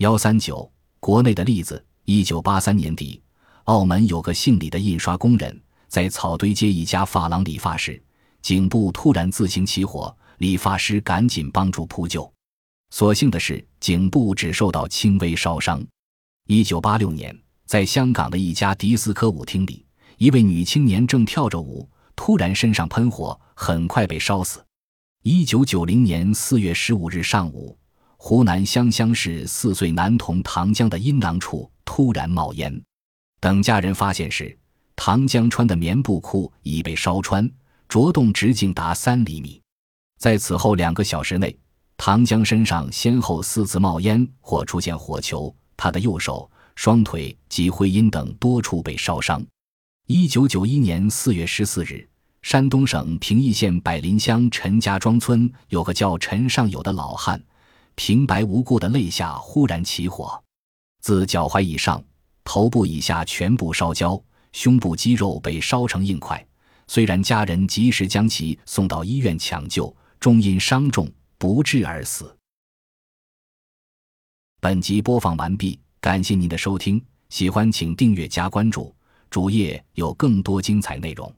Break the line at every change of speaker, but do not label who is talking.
幺三九，国内的例子：一九八三年底，澳门有个姓李的印刷工人，在草堆街一家发廊理发时，颈部突然自行起火，理发师赶紧帮助扑救，所幸的是颈部只受到轻微烧伤。一九八六年，在香港的一家迪斯科舞厅里，一位女青年正跳着舞，突然身上喷火，很快被烧死。一九九零年四月十五日上午，湖南湘乡市四岁男童唐江的阴囊处突然冒烟。等家人发现时，唐江穿的棉布裤已被烧穿，灼洞直径达三厘米。在此后两个小时内，唐江身上先后四次冒烟或出现火球，他的右手、双腿及会阴等多处被烧伤。一九九一年四月十四日。山东省平邑县柏林乡陈家庄村有个叫陈尚友的老汉，平白无故的肋下忽然起火，自脚踝以上、头部以下全部烧焦，胸部肌肉被烧成硬块。虽然家人及时将其送到医院抢救，终因伤重不治而死。本集播放完毕，感谢您的收听，喜欢请订阅加关注，主页有更多精彩内容。